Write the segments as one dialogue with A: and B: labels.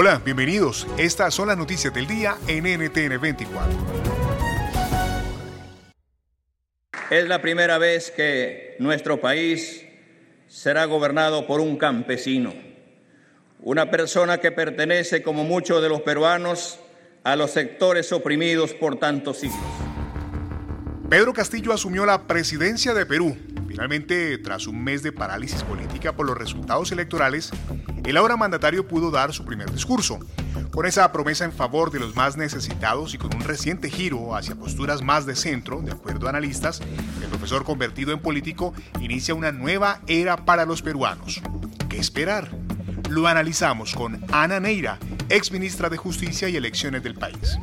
A: Hola, bienvenidos. Estas son las noticias del día en NTN 24.
B: Es la primera vez que nuestro país será gobernado por un campesino, una persona que pertenece, como muchos de los peruanos, a los sectores oprimidos por tantos siglos.
A: Pedro Castillo asumió la presidencia de Perú. Finalmente, tras un mes de parálisis política por los resultados electorales, el ahora mandatario pudo dar su primer discurso. Con esa promesa en favor de los más necesitados y con un reciente giro hacia posturas más de centro, de acuerdo a analistas, el profesor convertido en político inicia una nueva era para los peruanos. ¿Qué esperar? Lo analizamos con Ana Neira, ex ministra de Justicia y Elecciones del país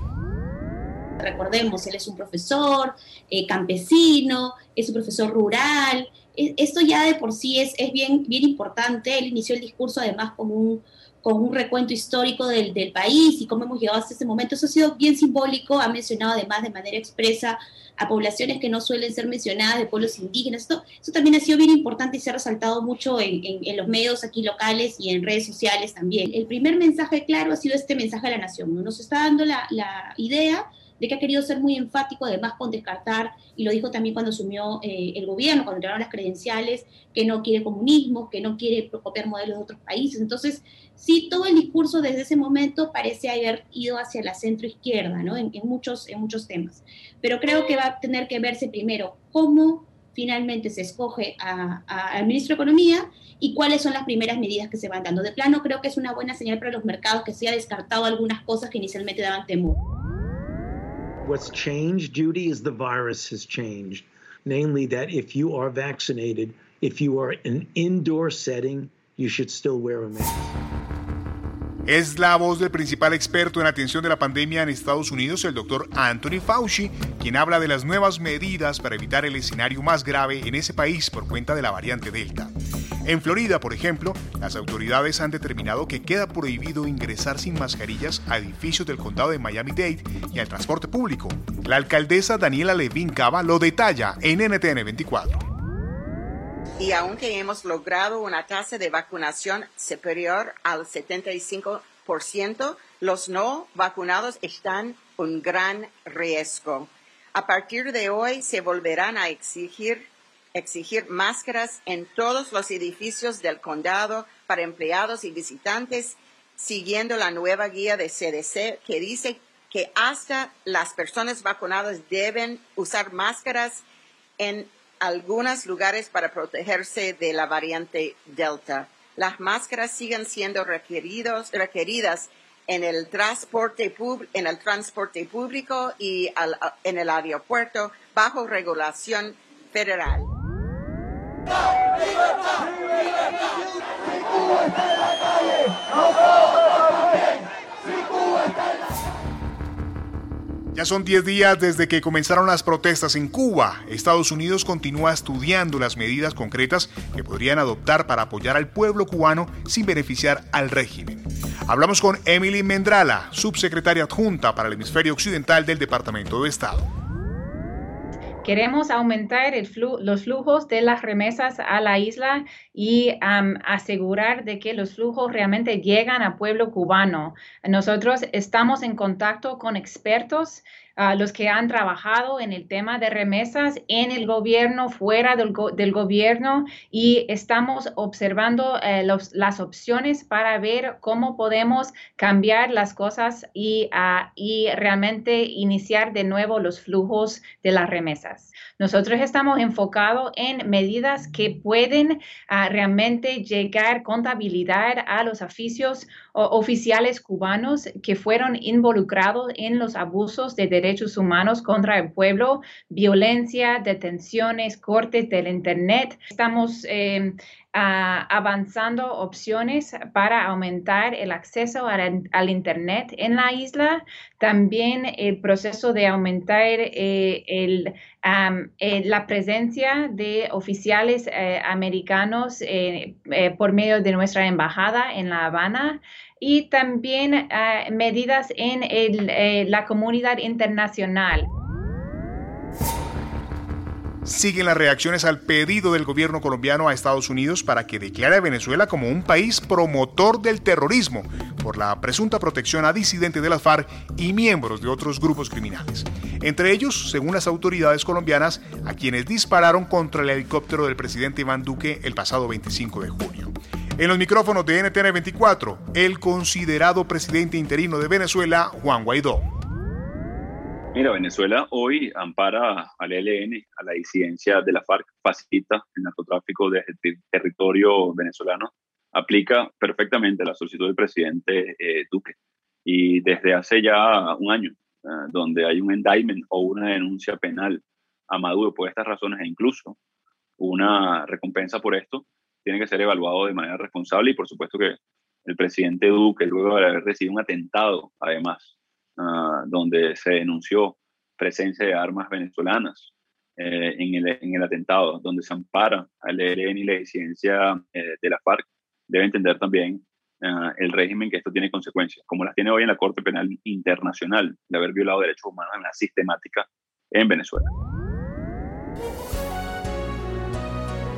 C: recordemos, él es un profesor eh, campesino, es un profesor rural. E, esto ya de por sí es, es bien, bien importante. Él inició el discurso además con un, con un recuento histórico del, del, país y cómo hemos llegado hasta este momento. Eso ha sido bien simbólico. Ha mencionado además de manera expresa a poblaciones que no suelen ser mencionadas, de pueblos indígenas. Esto, eso también ha sido bien importante y se ha resaltado mucho en, en, en, los medios aquí locales y en redes sociales también. El primer mensaje claro ha sido este mensaje a la nación. ¿no? Nos está dando la, la idea de que ha querido ser muy enfático, además con descartar, y lo dijo también cuando asumió eh, el gobierno, cuando entregaron las credenciales, que no quiere comunismo, que no quiere copiar modelos de otros países. Entonces, sí, todo el discurso desde ese momento parece haber ido hacia la centro-izquierda, ¿no? En, muchos, en muchos temas. Pero creo que va a tener que verse primero cómo finalmente se escoge al ministro de Economía y cuáles son las primeras medidas que se van dando. De plano, creo que es una buena señal para los mercados que se ha descartado algunas cosas que inicialmente daban temor.
D: What's changed, Judy, is the virus has changed. Namely, that if you are vaccinated, if you are in an indoor setting, you should still wear a mask.
A: Es la voz del principal experto en atención de la pandemia en Estados Unidos, el doctor Anthony Fauci, quien habla de las nuevas medidas para evitar el escenario más grave en ese país por cuenta de la variante Delta. En Florida, por ejemplo, las autoridades han determinado que queda prohibido ingresar sin mascarillas a edificios del condado de Miami-Dade y al transporte público. La alcaldesa Daniela Levin Cava lo detalla en NTN 24.
E: Y aunque hemos logrado una tasa de vacunación superior al 75%, los no vacunados están un gran riesgo. A partir de hoy se volverán a exigir exigir máscaras en todos los edificios del condado para empleados y visitantes, siguiendo la nueva guía de CDC que dice que hasta las personas vacunadas deben usar máscaras en algunos lugares para protegerse de la variante Delta. Las máscaras siguen siendo requeridos, requeridas en el transporte, en el transporte público y en el aeropuerto bajo regulación federal.
A: Ya son 10 días desde que comenzaron las protestas en Cuba. Estados Unidos continúa estudiando las medidas concretas que podrían adoptar para apoyar al pueblo cubano sin beneficiar al régimen. Hablamos con Emily Mendrala, subsecretaria adjunta para el hemisferio occidental del Departamento de Estado.
F: Queremos aumentar los flujos de las remesas a la isla y asegurar de que los flujos realmente llegan al pueblo cubano. Nosotros estamos en contacto con expertos los que han trabajado en el tema de remesas en el gobierno, fuera del, gobierno, y estamos observando eh, las opciones para ver cómo podemos cambiar las cosas y, ah, y realmente iniciar de nuevo los flujos de las remesas. Nosotros estamos enfocados en medidas que pueden ah, realmente llegar contabilidad a los oficios oficiales cubanos que fueron involucrados en los abusos de derechos humanos contra el pueblo, violencia, detenciones, cortes del Internet. Estamos em, avanzando opciones para aumentar el acceso al, Internet en la isla, también el proceso de aumentar eh, eh, la presencia de oficiales eh, americanos por medio de nuestra embajada en La Habana y también medidas en la comunidad internacional.
A: Siguen las reacciones al pedido del gobierno colombiano a Estados Unidos para que declare a Venezuela como un país promotor del terrorismo por la presunta protección a disidentes de las FARC y miembros de otros grupos criminales. Entre ellos, según las autoridades colombianas, a quienes dispararon contra el helicóptero del presidente Iván Duque el pasado 25 de junio. En los micrófonos de NTN 24, el considerado presidente interino de Venezuela, Juan Guaidó.
G: Mira, Venezuela hoy ampara al ELN, a la disidencia de la FARC, facilita el narcotráfico desde el territorio venezolano, aplica perfectamente la solicitud del presidente eh, Duque. Y desde hace ya un año, eh, donde hay un indictment o una denuncia penal a Maduro por estas razones e incluso una recompensa por esto, tiene que ser evaluado de manera responsable y por supuesto que el presidente Duque, luego de haber recibido un atentado, además, Ah, donde se denunció presencia de armas venezolanas eh, en, el, en, el, atentado, donde se ampara al ELN y la disidencia eh, de la FARC, debe entender también ah, el régimen que esto tiene consecuencias, como las tiene hoy en la Corte Penal Internacional, de haber violado derechos humanos en una sistemática en Venezuela.